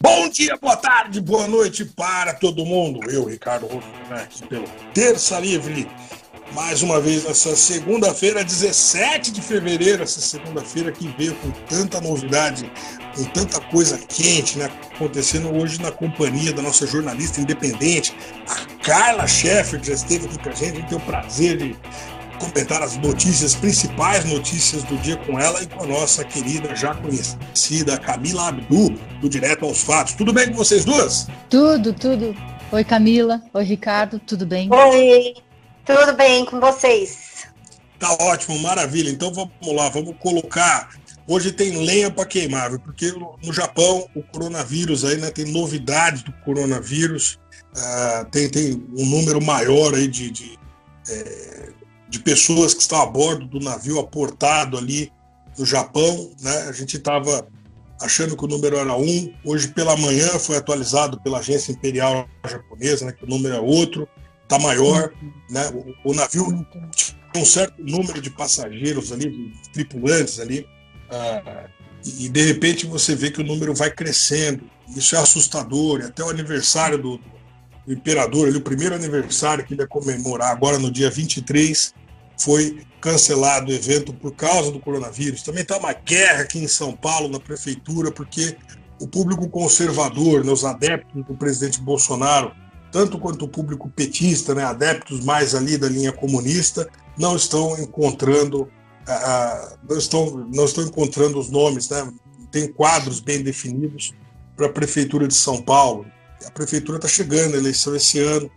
Bom dia, boa tarde, boa noite para todo mundo. Eu, Ricardo Rosenberg, pelo Terça Livre. Mais uma vez nessa segunda-feira, 17 de fevereiro, essa segunda-feira que veio com tanta novidade, com tanta coisa quente, né? Acontecendo hoje na companhia da nossa jornalista independente, a Carla Sheffer, que já esteve aqui com a gente. A gente tem o prazer de comentar as notícias, principais notícias do dia com ela e com a nossa querida, já conhecida Camila Abdu, do Direto aos Fatos. Tudo bem com vocês duas? Tudo, tudo. Oi, Camila. Oi, Ricardo. Tudo bem? Oi, tudo bem com vocês? Tá ótimo, maravilha. Então vamos lá, vamos colocar. Hoje tem lenha para queimar, viu? porque no Japão o coronavírus aí, né? Tem novidades do coronavírus, uh, tem, tem um número maior aí de, de é, de pessoas que estão a bordo do navio aportado ali no Japão. Né? A gente estava achando que o número era um. Hoje pela manhã foi atualizado pela agência imperial japonesa, né, que o número é outro, está maior. Né? O, o, navio tinha um certo número de passageiros ali, de tripulantes ali, ah, e, e, de repente você vê que o número vai crescendo. Isso é assustador. E até o aniversário do, do imperador, ali, o primeiro aniversário que ele ia comemorar agora no dia 23, foi cancelado o evento por causa do coronavírus. Também está uma guerra aqui em São Paulo, na prefeitura, porque o público conservador, né, os adeptos do presidente Bolsonaro, tanto quanto o público petista, né, adeptos mais ali da linha comunista, não estão encontrando, uh, não, estão, não estão encontrando os nomes, né, tem quadros bem definidos para a prefeitura de São Paulo. A prefeitura está chegando, a eleição esse ano,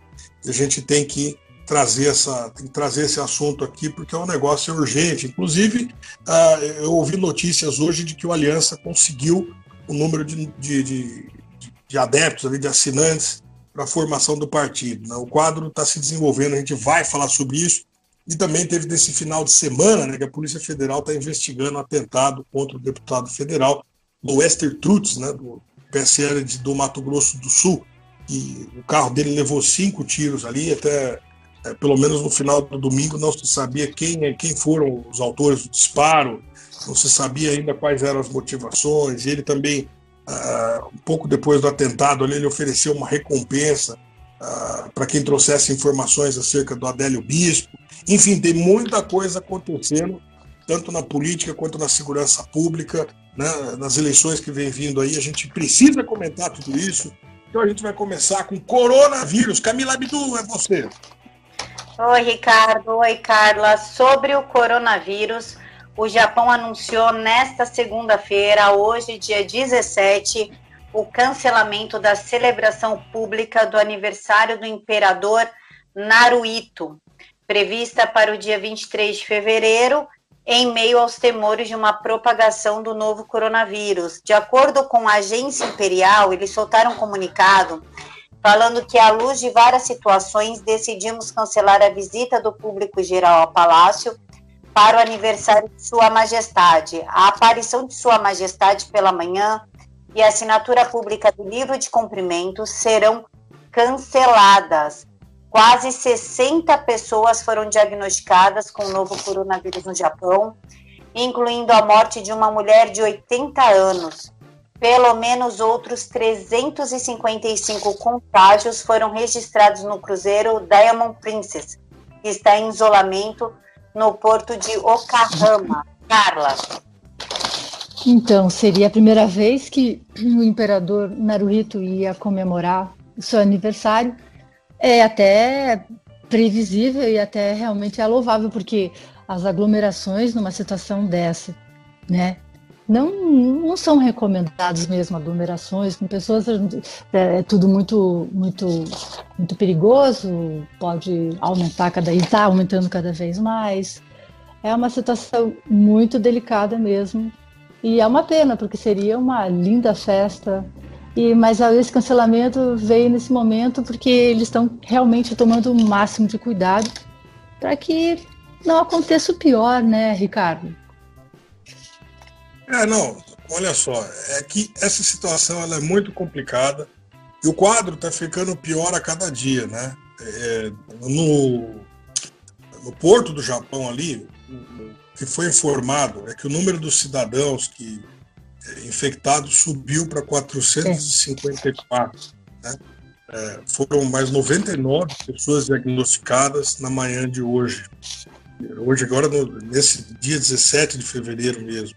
a gente tem que trazer, essa, tem que trazer esse assunto aqui, porque é um negócio urgente. Inclusive, uh, eu ouvi notícias hoje de que o Aliança conseguiu o número de, de, de, de adeptos, de assinantes para a formação do partido. Né? O quadro está se desenvolvendo, a gente vai falar sobre isso. E também teve nesse final de semana né, que a Polícia Federal está investigando um atentado contra o deputado federal, do Wester Trutz, né, do PSL do Mato Grosso do Sul. E o carro dele levou cinco tiros ali, até é, pelo menos no final do domingo, não se sabia quem, é, quem foram os autores do disparo, não se sabia ainda quais eram as motivações. Ele também, uh, um pouco depois do atentado, ele ofereceu uma recompensa uh, para quem trouxesse informações acerca do Adélio Bispo. Enfim, tem muita coisa acontecendo, tanto na política quanto na segurança pública, né, nas eleições que vem vindo aí. A gente precisa comentar tudo isso. Então a gente vai começar com coronavírus. Camila Abdu, é você. Oi, Ricardo. Oi, Carla. Sobre o coronavírus, o Japão anunciou nesta segunda-feira, hoje, dia 17, o cancelamento da celebração pública do aniversário do imperador Naruhito, prevista para o dia 23 de fevereiro, em meio aos temores de uma propagação do novo coronavírus. De acordo com a agência imperial, eles soltaram um comunicado falando que, à luz de várias situações, decidimos cancelar a visita do público geral ao Palácio para o aniversário de Sua Majestade. A aparição de Sua Majestade pela manhã e a assinatura pública do livro de cumprimentos serão canceladas. Quase 60 pessoas foram diagnosticadas com o novo coronavírus no Japão, incluindo a morte de uma mulher de 80 anos. Pelo menos outros 355 contágios foram registrados no cruzeiro Diamond Princess, que está em isolamento no porto de Okahama. Carla. Então, seria a primeira vez que o imperador Naruhito ia comemorar o seu aniversário. É até previsível e até realmente é louvável, porque as aglomerações numa situação dessa, né, não, não são recomendados mesmo aglomerações com pessoas é, é, tudo muito muito muito perigoso pode aumentar cada está aumentando cada vez mais. É uma situação muito delicada mesmo. E é uma pena porque seria uma linda festa. E mas esse cancelamento veio nesse momento porque eles estão realmente tomando o máximo de cuidado para que não aconteça o pior né Ricardo é, não, olha só, é que essa situação ela é muito complicada e o quadro está ficando pior a cada dia, né? É, no, no porto do Japão ali, o que foi informado é que o número dos cidadãos que infectados subiu para 454. Né? É, foram mais 99 pessoas diagnosticadas na manhã de hoje. Hoje, agora, no, nesse dia 17 de fevereiro mesmo.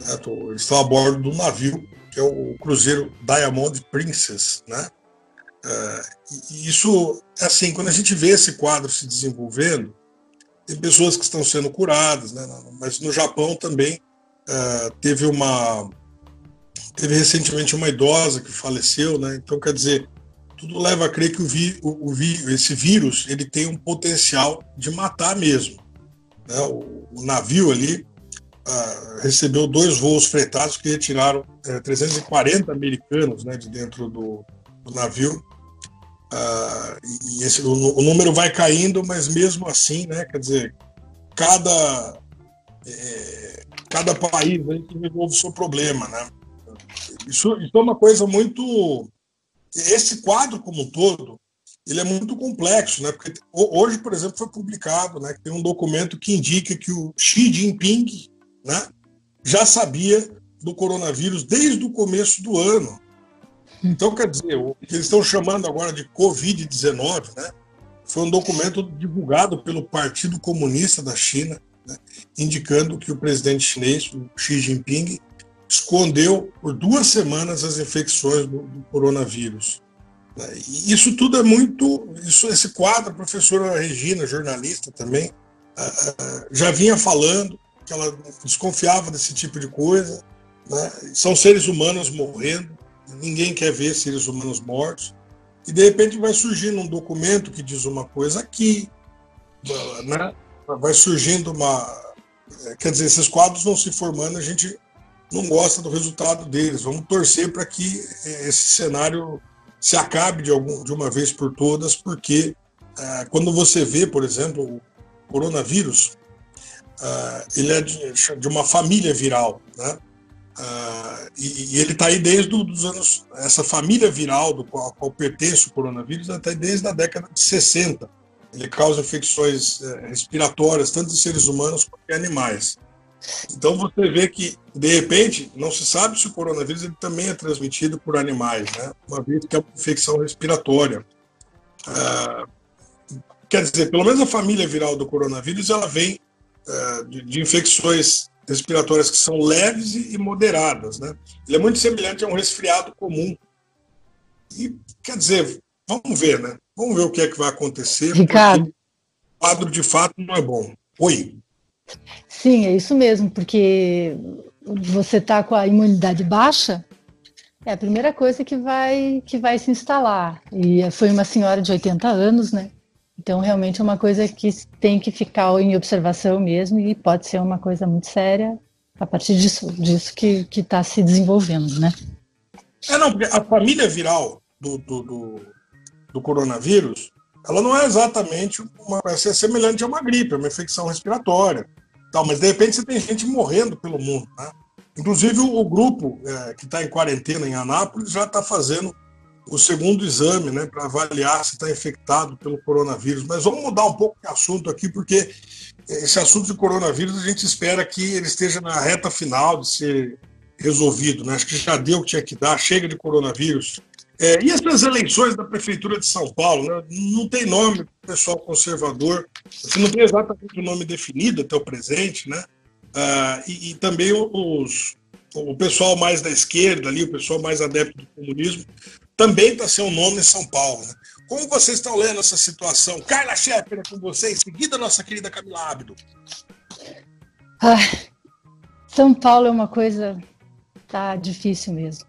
Né? Eles estão a bordo do navio, que é o cruzeiro Diamond Princess. Né? É, e isso, é assim, quando a gente vê esse quadro se desenvolvendo, tem pessoas que estão sendo curadas, né? mas no Japão também uh, teve uma teve recentemente uma idosa que faleceu, né? Então quer dizer tudo leva a crer que o, vi, o, o vi, esse vírus ele tem um potencial de matar mesmo. Né? O, o navio ali uh, recebeu dois voos fretados que retiraram uh, eh, 340 americanos né, de dentro do, do navio. Uh, e esse, o, o, número vai caindo, mas mesmo assim, né, quer dizer, cada, é, cada país resolve o seu problema. Né? Isso, isso é uma coisa muito esse quadro como um todo, ele é muito complexo, né? Porque hoje, por exemplo, foi publicado, né, que tem um documento que indica que o Xi Jinping, né, já sabia do coronavírus desde o começo do ano. Então, quer dizer, o que eles estão chamando agora de Covid-19, né, foi um documento divulgado pelo Partido Comunista da China, né, indicando que o presidente chinês, o Xi Jinping, escondeu por duas semanas as infecções do, do coronavírus. Né? Isso tudo é muito. Isso, esse quadro, a professora Regina, jornalista também, já vinha falando que ela desconfiava desse tipo de coisa. Né? São seres humanos morrendo, ninguém quer ver seres humanos mortos. E de repente vai surgindo um documento que diz uma coisa aqui, né? vai surgindo uma. Quer dizer, esses quadros vão se formando, a gente não gosta do resultado deles. Vamos torcer para que é, esse cenário se acabe de, algum, de uma vez por todas, porque ah, quando você vê, por exemplo, o coronavírus, ah, ele é de, de, uma família viral, né? Ah, e, e, ele está aí desde os anos, essa família viral do qual, qual pertence o coronavírus, até desde a década de 60. Ele causa infecções eh, respiratórias, tanto em seres humanos quanto em animais. Então você vê que, de repente, não se sabe se o coronavírus ele também é transmitido por animais, né? uma vez que é uma infecção respiratória. Ah, quer dizer, pelo menos a família viral do coronavírus ela vem de, de, infecções respiratórias que são leves e, e moderadas. Né? Ele é muito semelhante a um resfriado comum. E, quer dizer, vamos ver, né? Vamos ver o que é que vai acontecer. Ricardo. O quadro de fato não é bom. Oi. Sim, é isso mesmo, porque você está com a imunidade baixa, é a primeira coisa que vai que vai se instalar. E foi uma senhora de 80 anos, né? Então realmente é uma coisa que tem que ficar em observação mesmo e pode ser uma coisa muito séria a partir disso, disso que está se desenvolvendo, né? É, não, a família viral do, do, do, do coronavírus, ela não é exatamente uma, vai ser semelhante a uma gripe, é uma infecção respiratória tal, mas de repente você tem gente morrendo pelo mundo. Né? Inclusive o, o grupo é, que está em quarentena em Anápolis já está fazendo o segundo exame né, para avaliar se está infectado pelo coronavírus. Mas vamos mudar um pouco de assunto aqui, porque esse assunto de coronavírus a gente espera que ele esteja na reta final de ser resolvido. Né? Acho que já deu o que tinha que dar, chega de coronavírus. É, e essas eleições da Prefeitura de São Paulo, né, não tem nome pessoal conservador, você não tem exatamente o nome definido até o presente, né? Ah, e, e, também os, o pessoal mais da esquerda ali, o pessoal mais adepto do comunismo, também está o nome em São Paulo. Né? Como vocês estão lendo essa situação? Carla Scheffer é com você, em seguida nossa querida Camila Abdo. Ah, São Paulo é uma coisa tá difícil mesmo.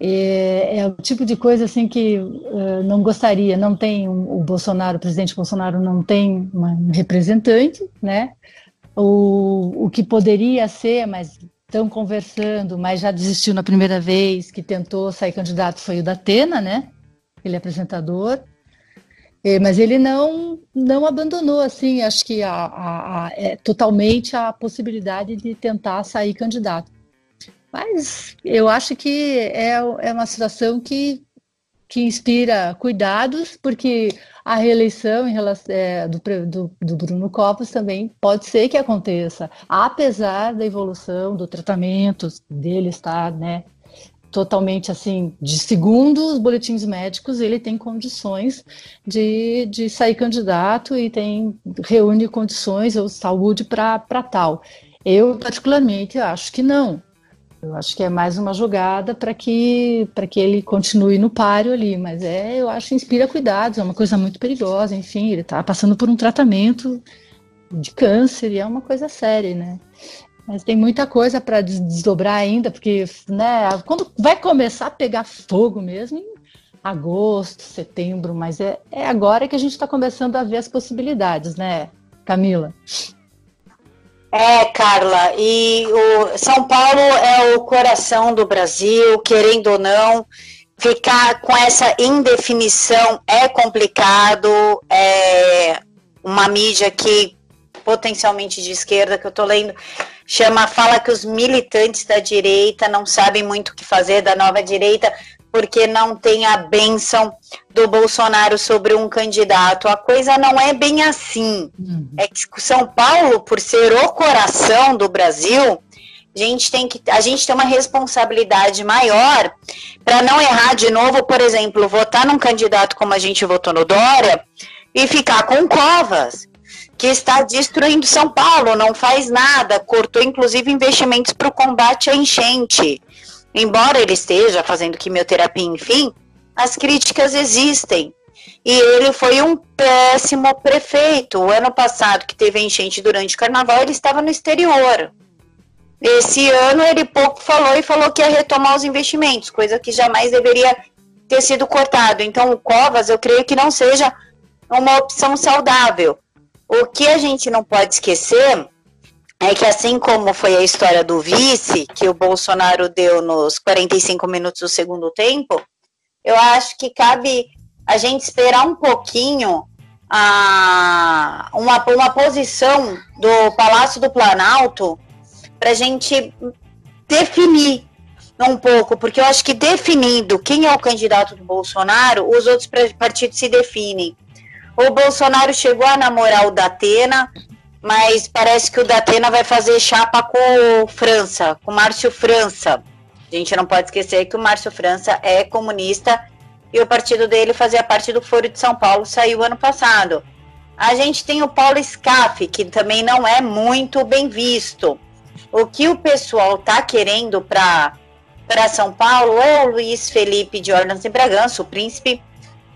É, é, o tipo de coisa assim que uh, não gostaria. Não tem um, o Bolsonaro, o presidente Bolsonaro não tem um representante, né? O, o que poderia ser, mas estão conversando, mas já desistiu na primeira vez, que tentou sair candidato foi o da Atena, né? Ele é apresentador. É, mas ele não não abandonou assim, acho que a, a, a, é, totalmente a possibilidade de tentar sair candidato. Mas eu acho que é, é uma situação que que inspira cuidados, porque a reeleição relação, é, do, do, do, Bruno Covas também pode ser que aconteça, apesar da evolução do tratamento dele estar, né, totalmente assim, de segundo os boletins médicos, ele tem condições de, de sair candidato e tem reúne condições ou saúde para tal. Eu, particularmente, acho que não. Eu acho que é mais uma jogada para que que ele continue no páreo ali, mas é, eu acho inspira cuidados, é uma coisa muito perigosa, enfim, ele está passando por um tratamento de câncer e é uma coisa séria, né? Mas tem muita coisa para desdobrar ainda, porque né, quando vai começar a pegar fogo mesmo, em agosto, setembro, mas é, é agora que a gente está começando a ver as possibilidades, né, Camila? É, Carla, e o São Paulo é o coração do Brasil, querendo ou não, ficar com essa indefinição é complicado, é uma mídia que potencialmente de esquerda que eu tô lendo chama fala que os militantes da direita não sabem muito o que fazer da nova direita porque não tem a benção do Bolsonaro sobre um candidato. A coisa não é bem assim. Uhum. É que São Paulo, por ser o coração do Brasil, a gente tem que a gente tem uma responsabilidade maior para não errar de novo, por exemplo, votar num candidato como a gente votou no Dória e ficar com Covas que está destruindo São Paulo, não faz nada, cortou inclusive investimentos para o combate à enchente. Embora ele esteja fazendo quimioterapia, enfim, as críticas existem. E ele foi um péssimo prefeito. O ano passado, que teve enchente durante o carnaval, ele estava no exterior. Esse ano ele pouco falou e falou que ia retomar os investimentos, coisa que jamais deveria ter sido cortado. Então, o Covas, eu creio que não seja uma opção saudável. O que a gente não pode esquecer é que assim como foi a história do vice, que o Bolsonaro deu nos 45 minutos do segundo tempo, eu acho que cabe a gente esperar um pouquinho a, uma, uma posição do Palácio do Planalto para a gente definir um pouco, porque eu acho que definindo quem é o candidato do Bolsonaro, os outros partidos se definem. O Bolsonaro chegou a namorar o Datena, mas parece que o Datena vai fazer chapa com França, com Márcio França. A gente não pode esquecer que o Márcio França é comunista e o partido dele fazia parte do Foro de São Paulo, saiu ano passado. A gente tem o Paulo Scaff, que também não é muito bem visto. O que o pessoal tá querendo para São Paulo é o Luiz Felipe de Orleans e Bragança, o príncipe,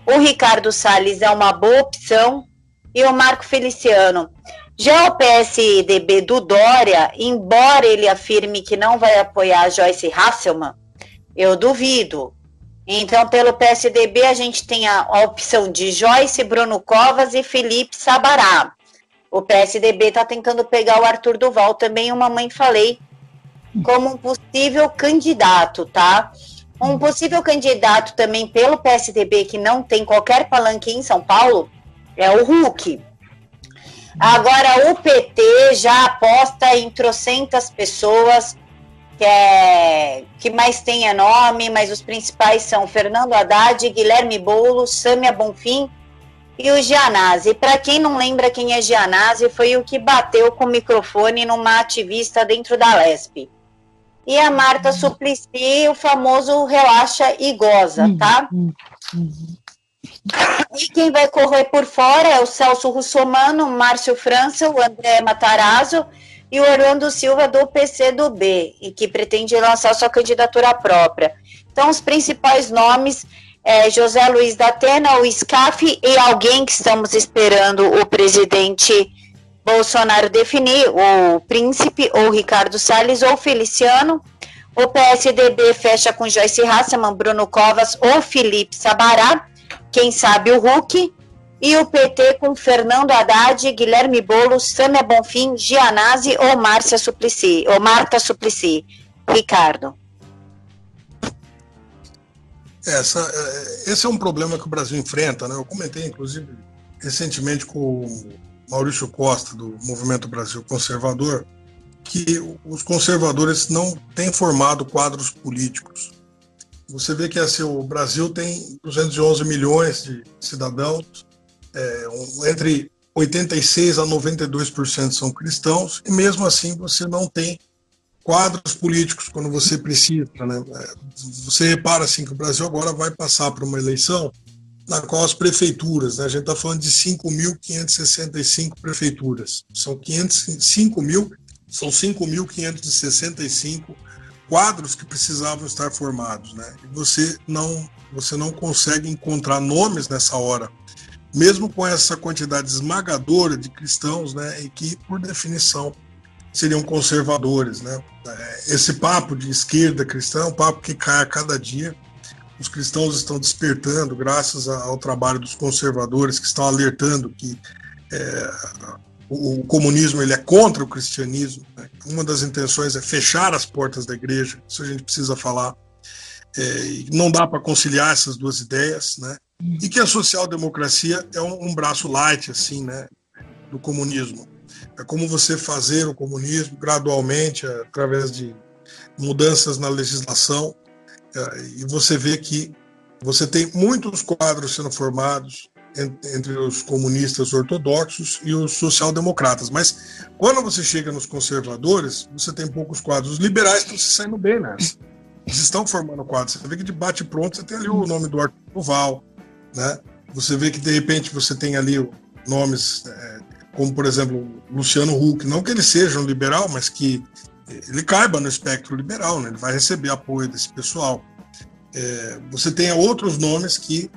o Ricardo Salles é uma boa opção e o Marco Feliciano. Já o PSDB do Dória, embora ele afirme que não vai apoiar Joyce Hasselman, eu duvido. Então, pelo PSDB, a gente tem a, opção de Joyce, Bruno Covas e Felipe Sabará. O PSDB está tentando pegar o Arthur Duval, também uma mãe falei, como um possível candidato, tá? Um possível candidato também pelo PSDB que não tem qualquer palanque em São Paulo é o Hulk. Agora, o PT já aposta em trocentas pessoas que, é, que mais tenha nome, mas os principais são Fernando Haddad, Guilherme Boulos, Sâmia Bonfim e o Gianazzi. Para quem não lembra quem é Gianazzi, foi o que bateu com o microfone numa ativista dentro da Lespe e a Marta Suplicy, o famoso relaxa e goza, uhum, tá? E quem vai correr por fora é o Celso Russomano, Márcio França, o André Matarazzo e o Orlando Silva do PC do B, e que pretende lançar sua candidatura própria. Então, os principais nomes é José Luiz da Atena, o SCAF e alguém que estamos esperando o presidente Bolsonaro definir o Príncipe, ou Ricardo Salles, ou Feliciano. O PSDB fecha com Joyce Hasselman, Bruno Covas ou Felipe Sabará, quem sabe o Hulk. E o PT com Fernando Haddad, Guilherme Boulos, Sâmia Bonfim, Gianazzi ou Márcia Suplicy, ou Marta Suplicy. Ricardo. Essa, é, esse é um problema que o Brasil enfrenta, né? Eu comentei, inclusive, recentemente com Maurício Costa, do Movimento Brasil Conservador, que os conservadores não têm formado quadros políticos. Você vê que assim, o Brasil tem 211 milhões de cidadãos, é, entre 86 a 92% são cristãos, e mesmo assim você não tem quadros políticos quando você precisa. Né? É, você repara assim, que o Brasil agora vai passar por uma eleição na qual as prefeituras, né? a gente está falando de 5.565 prefeituras, são 5 mil, são 5.565 quadros que precisavam estar formados, né? E você não, você não consegue encontrar nomes nessa hora, mesmo com essa quantidade esmagadora de cristãos, né? E que, por definição, seriam conservadores, né? É, esse papo de esquerda cristã é um papo que cai a cada dia. Os cristãos estão despertando graças ao trabalho dos conservadores que estão alertando que é, o, comunismo ele é contra o cristianismo. Né? Uma das intenções é fechar as portas da igreja. Isso a gente precisa falar. É, não dá para conciliar essas duas ideias, né? E que a social-democracia é um, um, braço light, assim, né, do comunismo. É como você fazer o comunismo gradualmente, através de mudanças na legislação, é, e você vê que você tem muitos quadros sendo formados, entre os comunistas ortodoxos e os social-democratas. Mas quando você chega nos conservadores, você tem poucos quadros. Os liberais estão se saindo bem nessa. Eles estão formando quadros. Você vê que de bate pronto você tem ali o nome do Arthur Duval, né? Você vê que de repente você tem ali nomes é, como, por exemplo, Luciano Huck. Não que ele seja um liberal, mas que ele caiba no espectro liberal, né? Ele vai receber apoio desse pessoal. É, você tem outros nomes que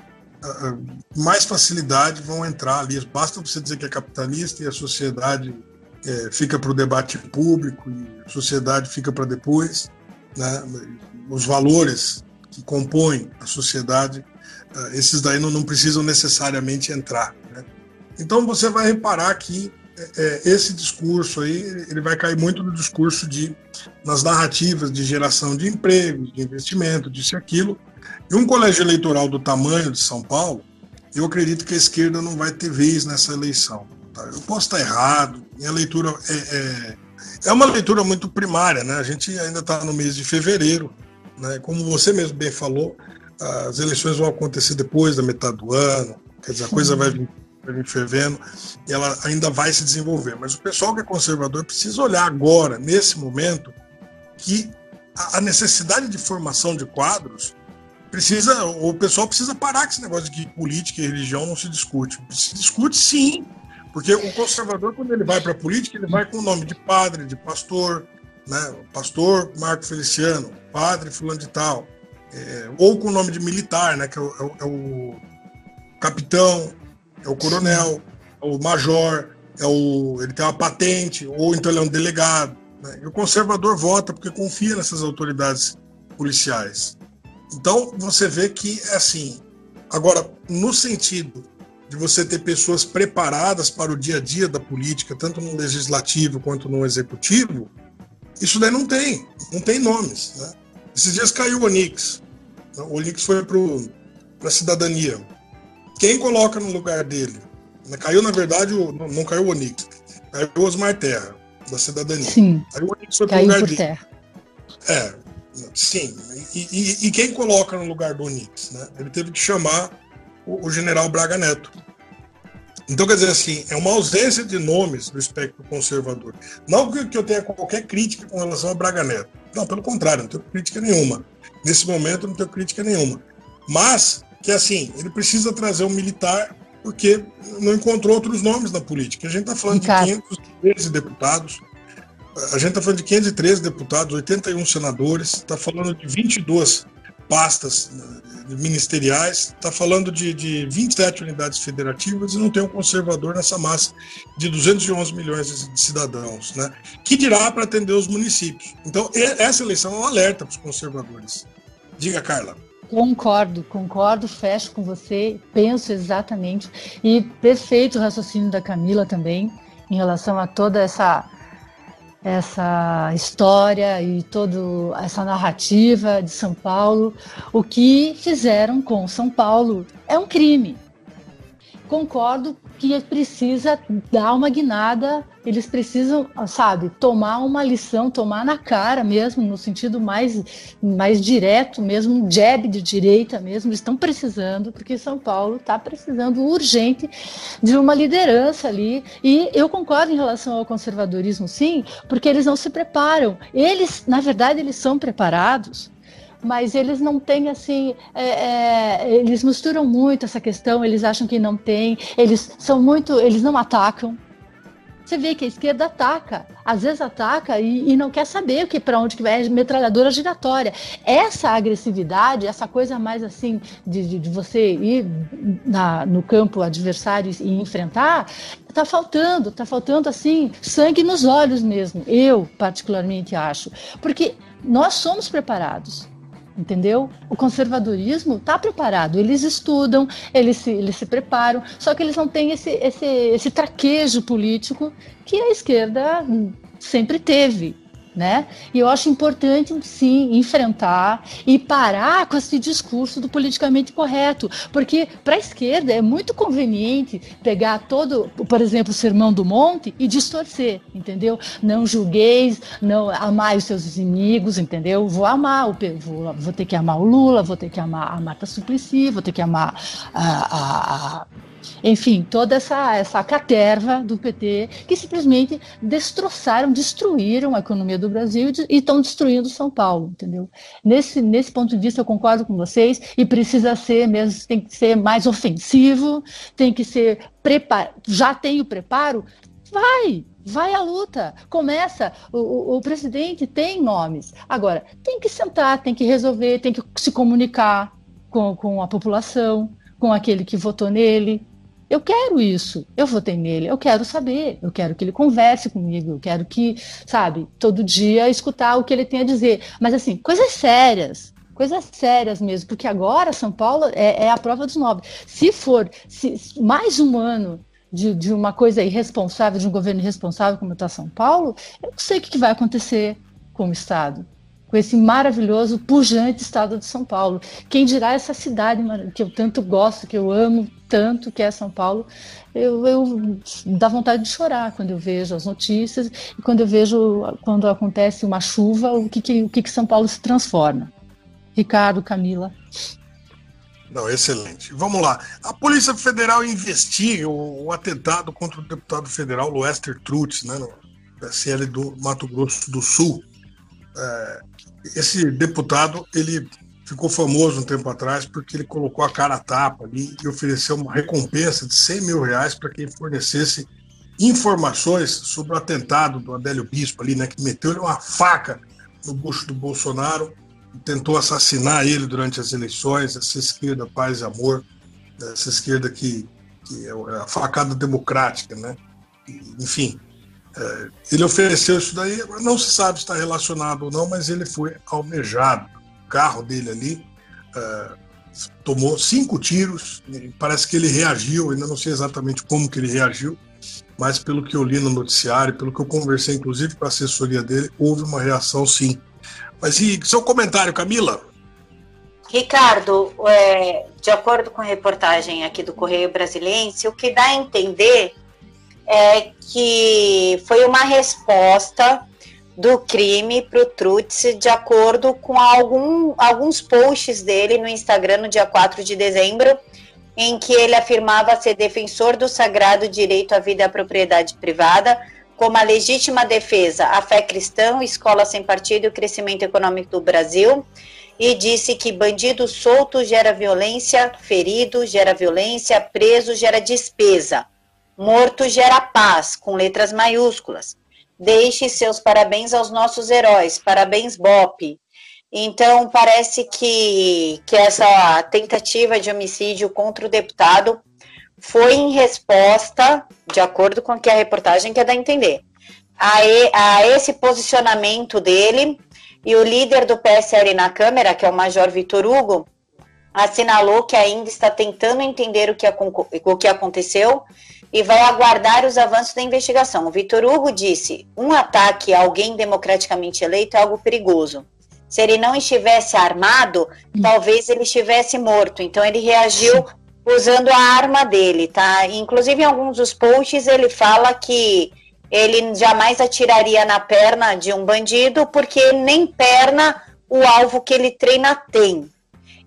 mais facilidade vão entrar ali. Basta você dizer que é capitalista e a sociedade é, fica para o debate público e a sociedade fica para depois. Né? Os valores que compõem a sociedade, uh, esses daí não, não, precisam necessariamente entrar. Né? Então você vai reparar que é, é, esse discurso aí ele vai cair muito no discurso de nas narrativas de geração de empregos, de investimento, disso e aquilo, e um colégio eleitoral do tamanho de São Paulo, eu acredito que a esquerda não vai ter vez nessa eleição. Tá? Eu posso estar errado, minha leitura é, é, é uma leitura muito primária, né? A gente ainda está no mês de fevereiro, né? Como você mesmo bem falou, as eleições vão acontecer depois da metade do ano, quer dizer, a coisa vai vir, vai vir fervendo e ela ainda vai se desenvolver. Mas o pessoal que é conservador precisa olhar agora, nesse momento, que a necessidade de formação de quadros precisa, o pessoal precisa parar com esse negócio de que política e religião não se discute. Se discute sim, porque o conservador, quando ele vai para a política, ele vai com o nome de padre, de pastor, né? pastor Marco Feliciano, padre fulano de tal, é, ou com o nome de militar, né? que é o, é o, é o capitão, é o coronel, é o major, é o, ele tem uma patente, ou então ele é um delegado. Né? E o conservador vota porque confia nessas autoridades policiais. Então, você vê que é assim. Agora, no sentido de você ter pessoas preparadas para o dia a dia da política, tanto no legislativo quanto no executivo, isso daí não tem, não tem nomes. Né? Esses dias caiu o Onix. O Onix foi para a cidadania. Quem coloca no lugar dele? Caiu, na verdade, o, não caiu o Onix, caiu o Osmar Terra, da cidadania. Sim, Aí o Onix foi para o lugar por dele. Terra. É, Sim, e, e, e, quem coloca no lugar do Onix? Né? Ele teve que chamar o, o, general Braga Neto. Então, quer dizer assim, é uma ausência de nomes do espectro conservador. Não que, eu tenha qualquer crítica com relação a Braga Neto. Não, pelo contrário, não tenho crítica nenhuma. Nesse momento, não tenho crítica nenhuma. Mas, que assim, ele precisa trazer um militar porque não encontrou outros nomes na política. A gente está falando Ricardo. de 513 deputados, a gente está falando de 513 deputados, 81 senadores, está falando de 22 pastas né, ministeriais, está falando de, de 27 unidades federativas e não tem um conservador nessa massa de 211 milhões de cidadãos, né? Que dirá para atender os municípios. Então, essa eleição é um alerta para os conservadores. Diga, Carla. Concordo, concordo, fecho com você, penso exatamente. E perfeito o raciocínio da Camila também, em relação a toda essa essa história e toda essa narrativa de São Paulo. O que fizeram com São Paulo é um crime. concordo que precisa dar uma guinada, eles precisam, sabe, tomar uma lição, tomar na cara mesmo, no sentido mais, mais direto mesmo, jab de direita mesmo, eles estão precisando, porque São Paulo está precisando urgente de uma liderança ali, e eu concordo em relação ao conservadorismo, sim, porque eles não se preparam, eles, na verdade, eles são preparados, mas eles não têm assim, é, é, eles misturam muito essa questão, eles acham que não tem, eles são muito, eles não atacam. Você vê que a esquerda ataca, às vezes ataca e, e não quer saber que para onde que vai, é metralhadora giratória. Essa agressividade, essa coisa mais assim de, de, de você ir na, no campo adversário e enfrentar, está faltando, está faltando assim sangue nos olhos mesmo. Eu particularmente acho, porque nós somos preparados entendeu? O conservadorismo está preparado, eles estudam, eles se, eles se preparam, só que eles não têm esse, esse, esse traquejo político que a esquerda sempre teve né? E eu acho importante, sim, enfrentar e parar com esse discurso do politicamente correto, porque para a esquerda é muito conveniente pegar todo, por exemplo, o sermão do monte e distorcer, entendeu? Não julgueis, não amai os seus inimigos, entendeu? Vou amar, o, vou, vou ter que amar o Lula, vou ter que amar a Marta Suplicy, vou ter que amar a, a, a enfim, toda essa, essa caterva do PT que simplesmente destroçaram, destruíram a economia do Brasil e estão destruindo São Paulo, entendeu? Nesse, nesse ponto de vista, eu concordo com vocês e precisa ser mesmo, tem que ser mais ofensivo, tem que ser preparo, já tem o preparo, vai, vai à luta, começa. O, o, o, presidente tem nomes. Agora, tem que sentar, tem que resolver, tem que se comunicar com, com a população, com aquele que votou nele, eu quero isso, eu votei nele, eu quero saber, eu quero que ele converse comigo, eu quero que, sabe, todo dia escutar o que ele tem a dizer. Mas, assim, coisas sérias, coisas sérias mesmo, porque agora São Paulo é, é a prova dos nove. Se for se, mais um ano de, de, uma coisa irresponsável, de um governo irresponsável como está São Paulo, eu não sei o que vai acontecer com o Estado com esse maravilhoso, pujante estado de São Paulo. Quem dirá essa cidade que eu tanto gosto, que eu amo tanto, que é São Paulo, eu, eu dá vontade de chorar quando eu vejo as notícias e quando eu vejo quando acontece uma chuva, o que, que, o que, que São Paulo se transforma. Ricardo, Camila. Não, excelente. Vamos lá. A Polícia Federal investiga o, o atentado contra o deputado federal Lester Trutz, né, no PSL do Mato Grosso do Sul. É, esse deputado, ele ficou famoso um tempo atrás porque ele colocou a cara a tapa ali e ofereceu uma recompensa de 100 mil reais para quem fornecesse informações sobre o atentado do Adélio Bispo ali, né, que meteu uma faca no bucho do Bolsonaro tentou assassinar ele durante as eleições, essa esquerda paz e amor, essa esquerda que, que é a facada democrática, né? Enfim, é, ele ofereceu isso daí, não se sabe se está relacionado ou não, mas ele foi almejado. O carro dele ali é, tomou cinco tiros, parece que ele reagiu, ainda não sei exatamente como que ele reagiu, mas pelo que eu li no noticiário, pelo que eu conversei inclusive com a assessoria dele, houve uma reação sim. Mas e seu comentário, Camila? Ricardo, é, de acordo com a reportagem aqui do Correio Brasiliense, o que dá a entender é que foi uma resposta do crime para o Trutz, de acordo com algum, alguns posts dele no Instagram no dia 4 de dezembro, em que ele afirmava ser defensor do sagrado direito à vida e à propriedade privada, como a legítima defesa à fé cristã, escola sem partido e o crescimento econômico do Brasil, e disse que bandido solto gera violência, ferido gera violência, preso gera despesa. Morto gera paz, com letras maiúsculas. Deixe seus parabéns aos nossos heróis. Parabéns, Bop. Então, parece que, que essa tentativa de homicídio contra o deputado foi em resposta, de acordo com o que a reportagem quer dar a entender, a, e, a esse posicionamento dele. E o líder do PSL na Câmara, que é o Major Vitor Hugo, assinalou que ainda está tentando entender o que, o que aconteceu e vai aguardar os avanços da investigação. O Vitor Hugo disse: um ataque a alguém democraticamente eleito é algo perigoso. Se ele não estivesse armado, talvez ele estivesse morto. Então ele reagiu usando a arma dele, tá? Inclusive, em alguns dos posts, ele fala que ele jamais atiraria na perna de um bandido, porque nem perna o alvo que ele treina tem.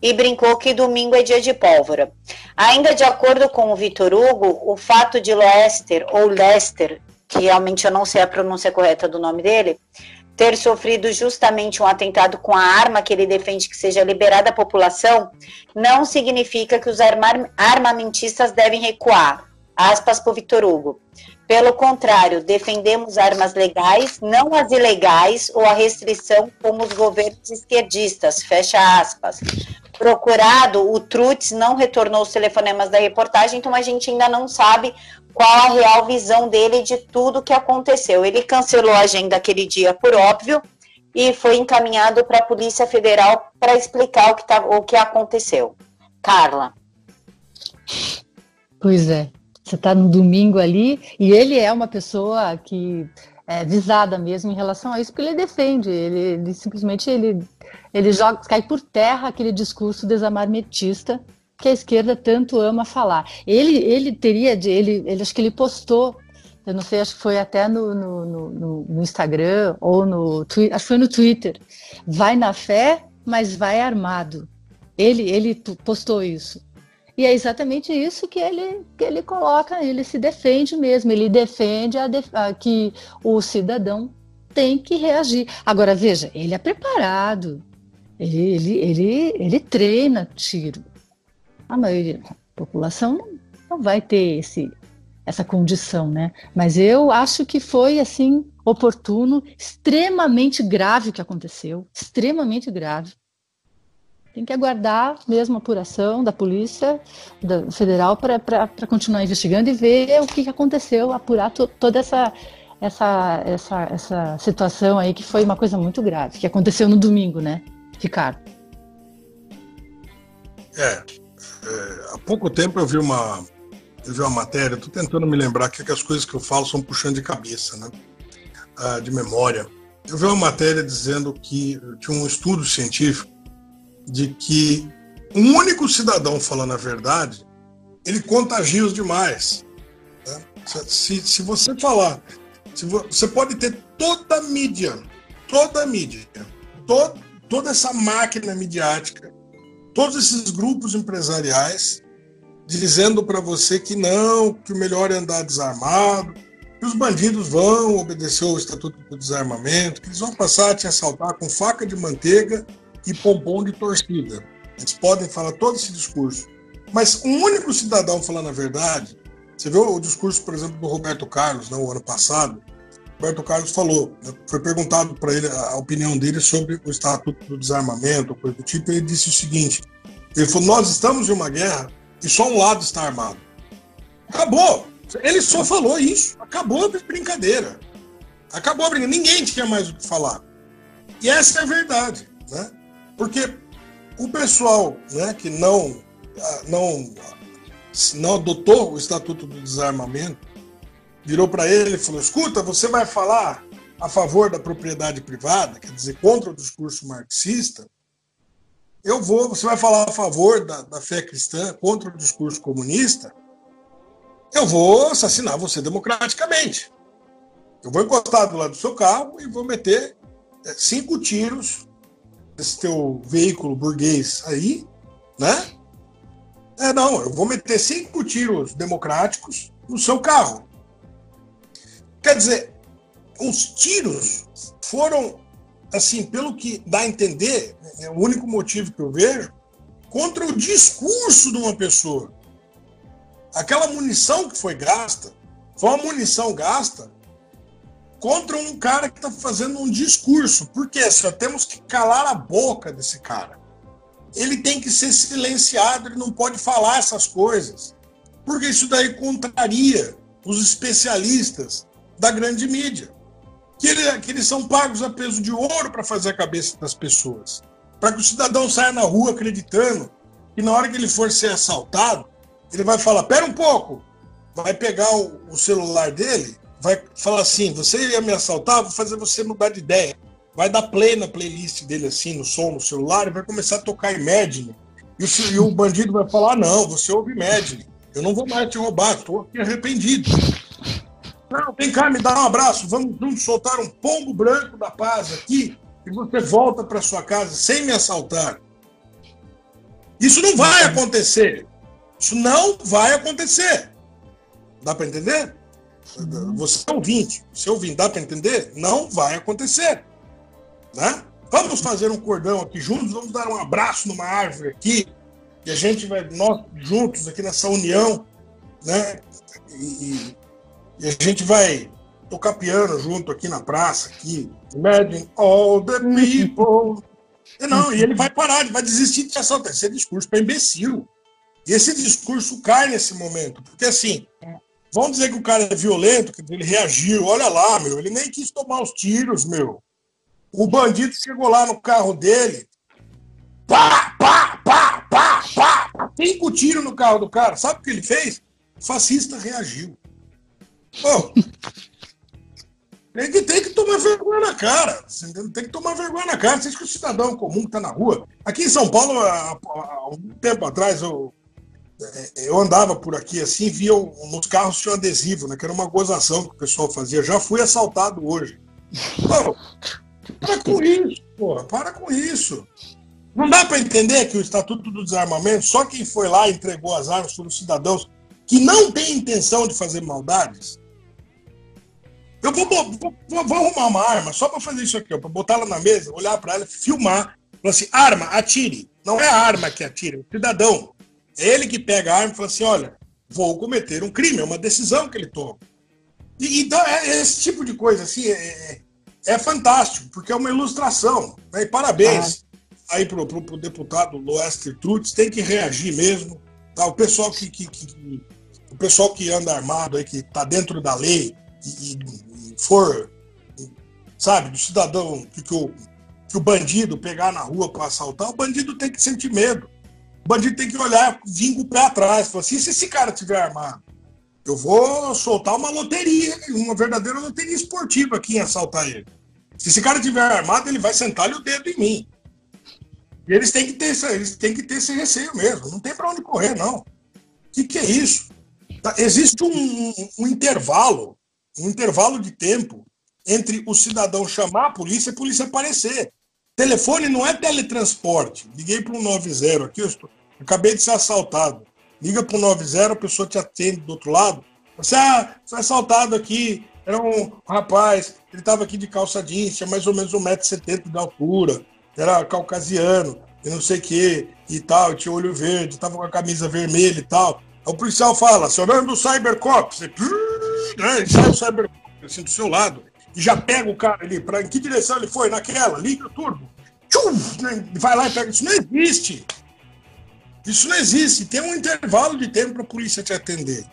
E brincou que domingo é dia de pólvora. Ainda de acordo com o Vitor Hugo, o fato de Lester, ou Lester, que realmente eu não sei a pronúncia correta do nome dele, ter sofrido justamente um atentado com a arma que ele defende que seja liberada à população, não significa que os armamentistas devem recuar. Aspas para o Vitor Hugo. Pelo contrário, defendemos armas legais, não as ilegais ou a restrição como os governos esquerdistas. Fecha aspas. Procurado, o Trutz não retornou os telefonemas da reportagem, então a gente ainda não sabe qual a real visão dele de tudo que aconteceu. Ele cancelou a agenda aquele dia, por óbvio, e foi encaminhado para a Polícia Federal para explicar o que, tá, o que aconteceu. Carla. Pois é, você está no domingo ali e ele é uma pessoa que é visada mesmo em relação a isso, porque ele defende, ele, ele simplesmente ele, ele joga, cai por terra aquele discurso desamarmetista que a esquerda tanto ama falar. Ele, ele teria, de, ele, ele acho que ele postou, eu não sei, acho que foi até no, no, no, no Instagram ou no Twitter, acho que foi no Twitter. Vai na fé, mas vai armado. Ele, ele postou isso. E é exatamente isso que ele, que ele coloca, ele se defende mesmo, ele defende a, a, que o cidadão tem que reagir. Agora, veja, ele é preparado, ele, ele, ele, ele treina tiro a maioria da população não, vai ter esse, essa condição, né? Mas eu acho que foi assim oportuno, extremamente grave o que aconteceu, extremamente grave. Tem que aguardar mesmo a apuração da polícia da federal para continuar investigando e ver o que aconteceu, apurar to, toda essa, essa, essa, essa situação aí que foi uma coisa muito grave, que aconteceu no domingo, né, Ricardo? É, é, há pouco tempo eu vi uma, eu vi uma matéria, estou tentando me lembrar que, que as coisas que eu falo são puxando de cabeça, né? Ah, de memória. Eu vi uma matéria dizendo que tinha um estudo científico de que um único cidadão falando a verdade, ele contagia os demais. Né? Se, se você falar, você pode ter toda a mídia, toda a mídia, to, toda essa máquina midiática todos esses grupos empresariais dizendo para você que não, que o melhor é andar desarmado, que os bandidos vão obedecer ao Estatuto do Desarmamento, que eles vão passar a te assaltar com faca de manteiga e pompom de torcida. Eles podem falar todo esse discurso. Mas um único cidadão falando a verdade, você viu o discurso, por exemplo, do Roberto Carlos, no né, ano passado, Roberto Carlos falou, né, foi perguntado para ele a opinião dele sobre o Estatuto do Desarmamento, coisa do tipo, e ele disse o seguinte: ele falou, nós estamos em uma guerra e só um lado está armado. Acabou. Ele só falou isso. Acabou a brincadeira. Acabou a brincadeira. Ninguém tinha mais o que falar. E essa é a verdade, né? Porque o pessoal, né, que não ah, não não adotou o Estatuto do Desarmamento, virou para ele e falou: escuta, você vai falar a favor da propriedade privada, quer dizer, contra o discurso marxista, eu vou, você vai falar a favor da, da fé cristã, contra o discurso comunista, eu vou assassinar você democraticamente. Eu vou encostar do lado do seu carro e vou meter é, cinco tiros nesse teu veículo burguês aí, né? É, não, eu vou meter cinco tiros democráticos no seu carro. Quer dizer, os tiros foram, assim, pelo que dá a entender, é o único motivo que eu vejo, contra o discurso de uma pessoa. Aquela munição que foi gasta, foi uma munição gasta contra um cara que está fazendo um discurso. Por quê? Só temos que calar a boca desse cara. Ele tem que ser silenciado, ele não pode falar essas coisas. Porque isso daí contraria os especialistas da grande mídia. Que, ele, que eles são pagos a peso de ouro para fazer a cabeça das pessoas. Para que o cidadão saia na rua acreditando que na hora que ele for ser assaltado, ele vai falar: pera um pouco, vai pegar o, o celular dele, vai falar assim: você ia me assaltar, vou fazer você mudar de ideia. Vai dar play na playlist dele assim, no som, no celular, e vai começar a tocar Imagine. E o, e o bandido vai falar: não, você ouve Medley. Eu não vou mais te roubar, estou aqui arrependido. Não, vem cá, me dá um abraço. Vamos, vamos soltar um pombo branco da paz aqui e você volta para sua casa sem me assaltar. Isso não vai acontecer. Isso não vai acontecer. Dá para entender? Você é ouvinte, você é ouvinte, dá para entender? Não vai acontecer. Né? Vamos fazer um cordão aqui juntos, vamos dar um abraço numa árvore aqui, e a gente vai, nós juntos aqui nessa união, né? E, e a gente vai tocar piano junto aqui na praça, aqui. Imagine all the people. Não, e ele vai parar, ele vai desistir de assaltar. Esse discurso para imbecil. E esse discurso cai nesse momento. Porque assim, vamos dizer que o cara é violento, que ele reagiu. Olha lá, meu, ele nem quis tomar os tiros, meu. O bandido chegou lá no carro dele, pá, pá, pá, pá, pá, cinco tiros no carro do cara. Sabe o que ele fez? O fascista reagiu. Oh, que, tem que tomar vergonha na cara. Tem que tomar vergonha na cara. Você acha que o cidadão comum que está na rua. Aqui em São Paulo, há, há um tempo atrás, eu, é, eu andava por aqui assim, via nos carros tinha um adesivo, né? Que era uma gozação que o pessoal fazia. Já fui assaltado hoje. Pô, para com isso, porra, para com isso. Não dá para entender que o Estatuto do Desarmamento, só quem foi lá e entregou as armas foram os cidadãos que não têm intenção de fazer maldades. Eu vou, vou, vou, vou arrumar uma arma só para fazer isso aqui, para botar ela na mesa, olhar para ela, filmar, falar assim: arma, atire. Não é a arma que atira, é o cidadão. É ele que pega a arma e fala assim: olha, vou cometer um crime, é uma decisão que ele toma. E, então, é, esse tipo de coisa assim, é, é fantástico, porque é uma ilustração. Né? E parabéns ah. aí para o deputado Loester Trutz, tem que reagir mesmo. Tá? O, pessoal que, que, que, o pessoal que anda armado aí, que está dentro da lei e, e, for, sabe, do cidadão que, que, o, que o bandido pegar na rua para assaltar, o bandido tem que sentir medo. O bandido tem que olhar, vir com o pé atrás, falar assim, se esse cara tiver armado, eu vou soltar uma loteria, uma verdadeira loteria esportiva aqui em assaltar ele. Se esse cara tiver armado, ele vai sentar-lhe o dedo em mim. E eles têm que ter, esse, eles têm que ter esse receio mesmo. Não tem para onde correr, não. O que, que é isso? Tá, existe um, um, intervalo, um intervalo de tempo entre o cidadão chamar a polícia e a polícia aparecer. Telefone não é teletransporte. Liguei para um 90 aqui, eu estou, acabei de ser assaltado liga para o 90, a pessoa te atende do outro lado. Você ah, foi assaltado aqui, era um rapaz, ele estava aqui de calça jeans, tinha mais ou menos 1,70m de altura, era caucasiano, e não sei o que, e tal, tinha olho verde, estava com a camisa vermelha e tal. Aí o policial fala, acionando o Cybercop, você né, sai o Cybercop assim do seu lado, e já pega o cara ali, para em que direção ele foi? Naquela, liga o turbo, tchum, né, vai lá e pega. Isso não existe. Isso não existe. Tem um intervalo de tempo para a polícia te atender.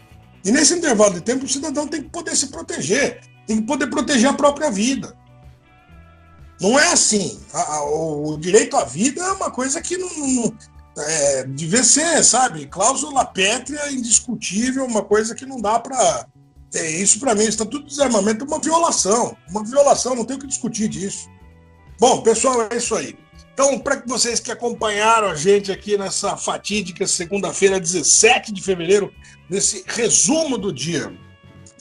E nesse intervalo de tempo, o cidadão tem que poder se proteger, tem que poder proteger a própria vida. Não é assim. A, a, o direito à vida é uma coisa que não, não é, devia ser, sabe, cláusula pétrea, indiscutível, uma coisa que não dá para. É, isso para mim, está tudo desarmamento, é uma violação. Uma violação, não tem o que discutir disso. Bom, pessoal, é isso aí. Então, para vocês que acompanharam a gente aqui nessa fatídica segunda-feira, 17 de fevereiro, nesse resumo do dia.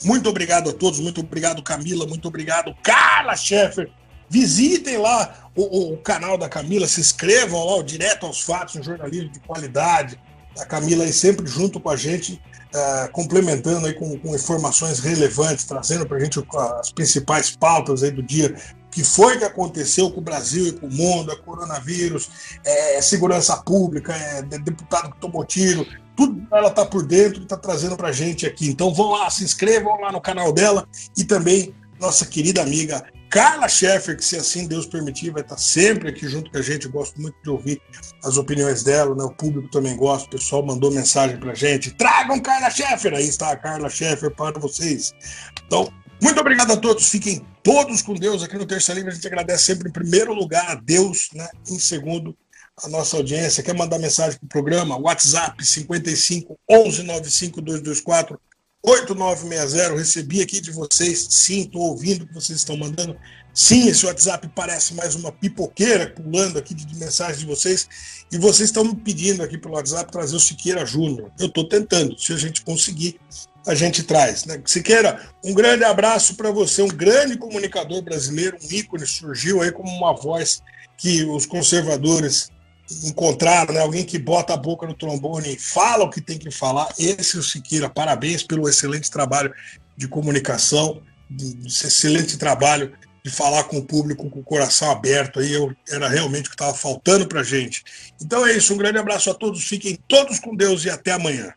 Muito obrigado a todos, muito obrigado, Camila, muito obrigado, Carla Scheffer. Visitem lá o, o canal da Camila, se inscrevam lá, o Direto aos Fatos, um jornalismo de qualidade. A Camila aí sempre junto com a gente, uh, complementando aí com, com, informações relevantes, trazendo para a gente as principais pautas aí do dia que foi que aconteceu com o Brasil e com o mundo, é coronavírus, é segurança pública, é deputado que tomou tiro, tudo ela está por dentro e está trazendo para a gente aqui. Então vão lá, se inscrevam lá no canal dela e também nossa querida amiga Carla Scheffer, que se assim Deus permitir, vai estar tá sempre aqui junto com a gente. Eu gosto muito de ouvir as opiniões dela, né? o público também gosta, o pessoal mandou mensagem para a gente. Tragam Carla Scheffer! Aí está a Carla Scheffer para vocês. Então, muito obrigado a todos. Fiquem todos com Deus. Aqui no Terça Livre a gente agradece sempre em primeiro lugar a Deus, né? Em segundo, a nossa audiência. Quer mandar mensagem para o programa? WhatsApp 55 11 95 224 8960. Recebi aqui de vocês. Sim, estou ouvindo o que vocês estão mandando. Sim, esse WhatsApp parece mais uma pipoqueira pulando aqui de mensagens de vocês. E vocês estão me pedindo aqui pelo WhatsApp trazer o Siqueira Júnior. Eu estou tentando. Se a gente conseguir, a gente traz. Né? Siqueira, um grande abraço para você, um grande comunicador brasileiro, um ícone, surgiu aí como uma voz que os conservadores encontraram, né? alguém que bota a boca no trombone e fala o que tem que falar. Esse é o Siqueira. Parabéns pelo excelente trabalho de comunicação, excelente trabalho de falar com o público com o coração aberto. Aí eu, era realmente o que estava faltando para gente. Então é isso. Um grande abraço a todos. Fiquem todos com Deus e até amanhã.